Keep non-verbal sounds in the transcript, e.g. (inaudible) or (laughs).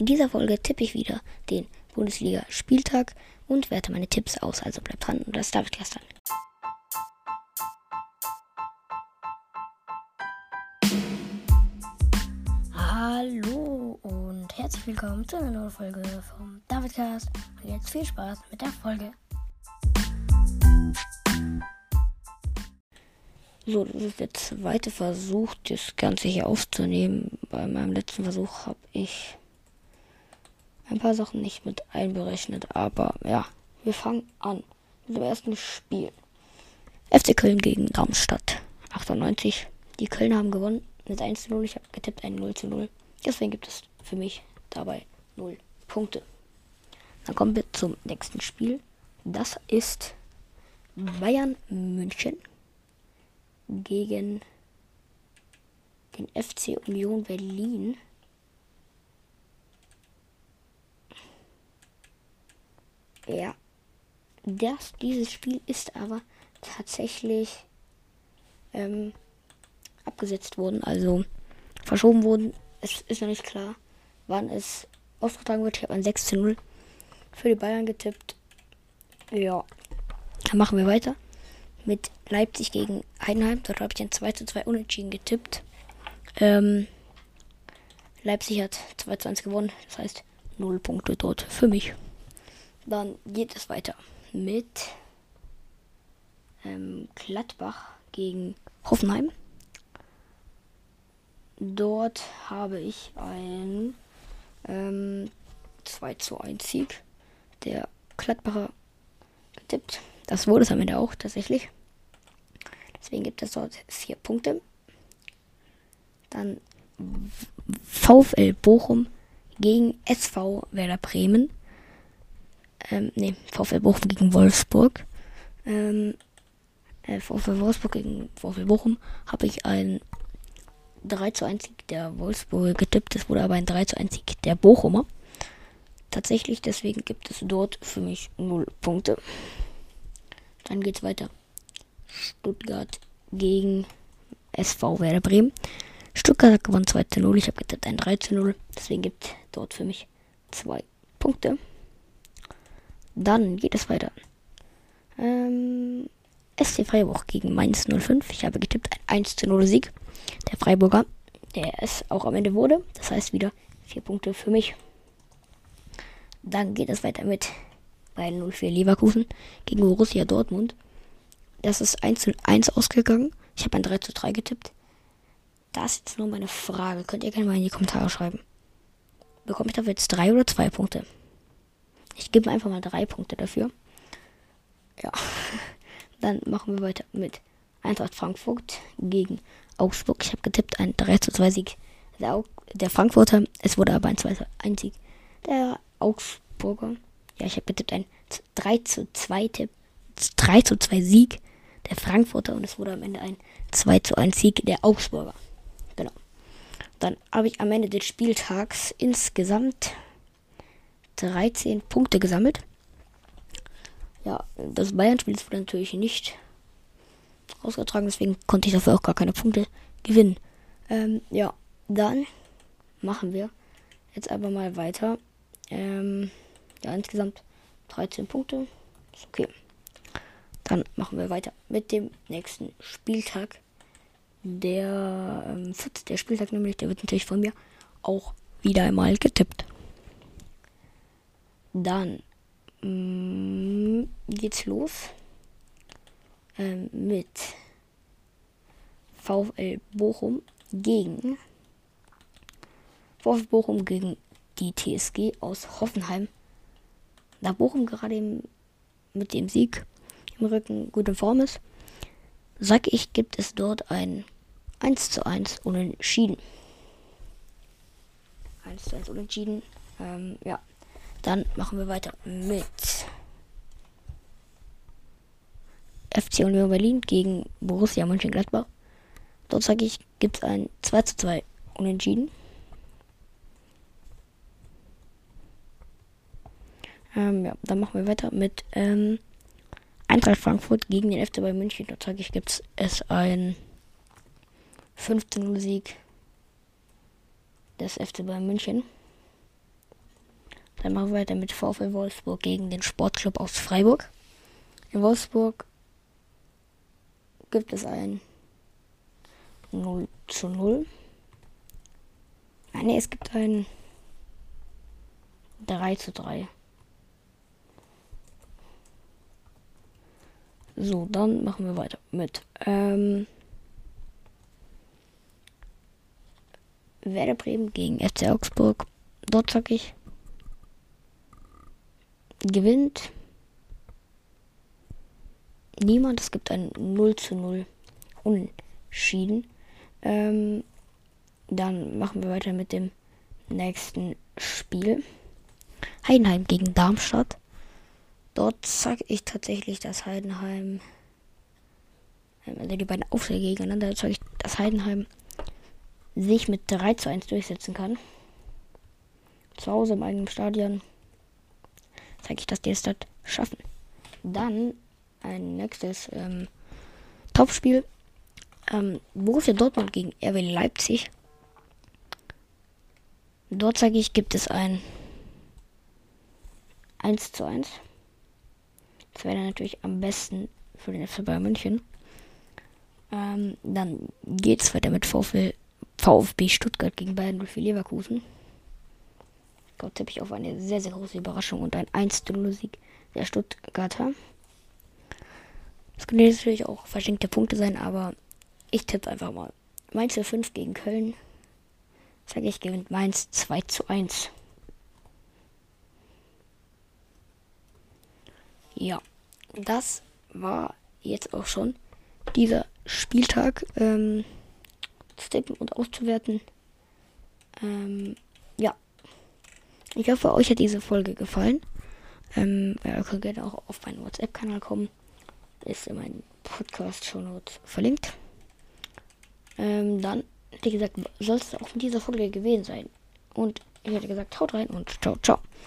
In dieser Folge tippe ich wieder den Bundesliga-Spieltag und werte meine Tipps aus. Also bleibt dran und das darf ich gestern. Hallo und herzlich willkommen zu einer neuen Folge vom Davidcast. Und jetzt viel Spaß mit der Folge. So, das ist der zweite Versuch, das Ganze hier aufzunehmen. Bei meinem letzten Versuch habe ich ein paar Sachen nicht mit einberechnet, aber ja, wir fangen an mit dem ersten Spiel. FC Köln gegen Darmstadt. 98. Die Kölner haben gewonnen mit 1 zu 0. Ich habe getippt ein 0 zu 0. Deswegen gibt es für mich dabei 0 Punkte. Dann kommen wir zum nächsten Spiel. Das ist Bayern München gegen den FC Union Berlin. Ja, das, dieses Spiel ist aber tatsächlich ähm, abgesetzt worden, also verschoben worden. Es ist noch nicht klar, wann es ausgetragen wird. Ich habe ein 6 zu 0 für die Bayern getippt. Ja, dann machen wir weiter mit Leipzig gegen Heidenheim. Dort habe ich ein 2 zu 2 unentschieden getippt. Ähm, Leipzig hat 2 zu 1 gewonnen. Das heißt 0 Punkte dort für mich. Dann geht es weiter mit ähm, Gladbach gegen Hoffenheim. Dort habe ich ein ähm, 2 zu 1 Sieg der Gladbacher getippt. Das wurde es am Ende auch tatsächlich. Deswegen gibt es dort vier Punkte. Dann VfL Bochum gegen SV Werder Bremen. Ähm, nee, VfL Bochum gegen Wolfsburg. Ähm, äh, VfL Wolfsburg gegen VfL Bochum habe ich ein 3 zu 1 Sieg der Wolfsburg getippt. Es wurde aber ein 3 zu 1 Sieg der Bochumer. Tatsächlich, deswegen gibt es dort für mich 0 Punkte. Dann geht's weiter. Stuttgart gegen SV Werder Bremen. Stuttgart gewonnen 2 zu 0. Ich habe getippt ein 3 zu 0. Deswegen gibt es dort für mich 2 Punkte. Dann geht es weiter. Ähm, SC Freiburg gegen Mainz 05. Ich habe getippt ein 1 zu 0 Sieg. Der Freiburger, der es auch am Ende wurde. Das heißt wieder 4 Punkte für mich. Dann geht es weiter mit bei 04 Leverkusen gegen Borussia Dortmund. Das ist 1 zu 1 ausgegangen. Ich habe ein 3 zu 3 getippt. Das ist jetzt nur meine Frage. Könnt ihr gerne mal in die Kommentare schreiben. Bekomme ich dafür jetzt 3 oder 2 Punkte? Ich gebe einfach mal 3 Punkte dafür. Ja. (laughs) Dann machen wir weiter mit Eintracht Frankfurt gegen Augsburg. Ich habe getippt ein 3 zu 2 Sieg der, der Frankfurter. Es wurde aber ein 2 zu 1 Sieg der Augsburger. Ja, ich habe getippt ein 3 zu 2 Tipp. 3 zu 2 Sieg der Frankfurter und es wurde am Ende ein 2 zu 1 Sieg der Augsburger. Genau. Dann habe ich am Ende des Spieltags insgesamt 13 Punkte gesammelt. Ja, das Bayern-Spiel wurde natürlich nicht ausgetragen, deswegen konnte ich dafür auch gar keine Punkte gewinnen. Ähm, ja, dann machen wir jetzt aber mal weiter. Ähm, ja, insgesamt 13 Punkte. Ist okay. Dann machen wir weiter mit dem nächsten Spieltag. Der ähm, 14. Spieltag nämlich, der wird natürlich von mir auch wieder einmal getippt. Dann mh, mm, geht's los ähm, mit VfL Bochum gegen VfL Bochum gegen die TSG aus Hoffenheim da Bochum gerade mit dem Sieg im Rücken gut in Form ist, sag ich, gibt es dort ein 1 zu 1 Unentschieden. 1 zu 1 Unentschieden. Ähm, ja. Dann machen wir weiter mit FC Union Berlin gegen Borussia Mönchengladbach. Dort sage ich, gibt es ein 2 zu 2 Unentschieden. Ähm, ja, dann machen wir weiter mit ähm, Eintracht Frankfurt gegen den FC bei München. Dort sage ich, gibt es ein 15-0 Sieg des FC bei München. Dann machen wir weiter mit VfL Wolfsburg gegen den Sportclub aus Freiburg. In Wolfsburg gibt es ein 0 zu 0. Nein, nee, es gibt ein 3 zu 3. So, dann machen wir weiter mit ähm, Werder Bremen gegen FC Augsburg. Dort sag ich gewinnt niemand. Es gibt ein 0 zu 0 Unschieden. Ähm, dann machen wir weiter mit dem nächsten Spiel. Heidenheim gegen Darmstadt. Dort sage ich tatsächlich, dass Heidenheim, ähm, also die beiden Aufschläge gegeneinander, sage ich, dass Heidenheim sich mit 3 zu 1 durchsetzen kann. Zu Hause im eigenen Stadion zeige ich, dass die es dort schaffen. Dann ein nächstes ähm, Topspiel. Ähm, Borussia Dortmund gegen RW Leipzig. Dort sage ich, gibt es ein 1 zu 1. Das wäre natürlich am besten für den FC Bayern München. Ähm, dann geht es weiter mit VfL, VfB Stuttgart gegen Bayern für Leverkusen. Dort tippe ich auf eine sehr, sehr große Überraschung und ein 1-0-Sieg der Stuttgarter. Das können natürlich auch verschenkte Punkte sein, aber ich tippe einfach mal. Mainz 5 gegen Köln. Sage ich, gewinnt Mainz 2 zu 1. Ja, das war jetzt auch schon dieser Spieltag ähm, zu tippen und auszuwerten. Ähm. Ich hoffe, euch hat diese Folge gefallen. Ähm, ihr könnt gerne auch auf meinen WhatsApp-Kanal kommen. Ist in meinen Podcast-Shownotes verlinkt. Ähm, dann, wie gesagt, soll es auch mit dieser Folge gewesen sein. Und ich hätte gesagt, haut rein und ciao, ciao.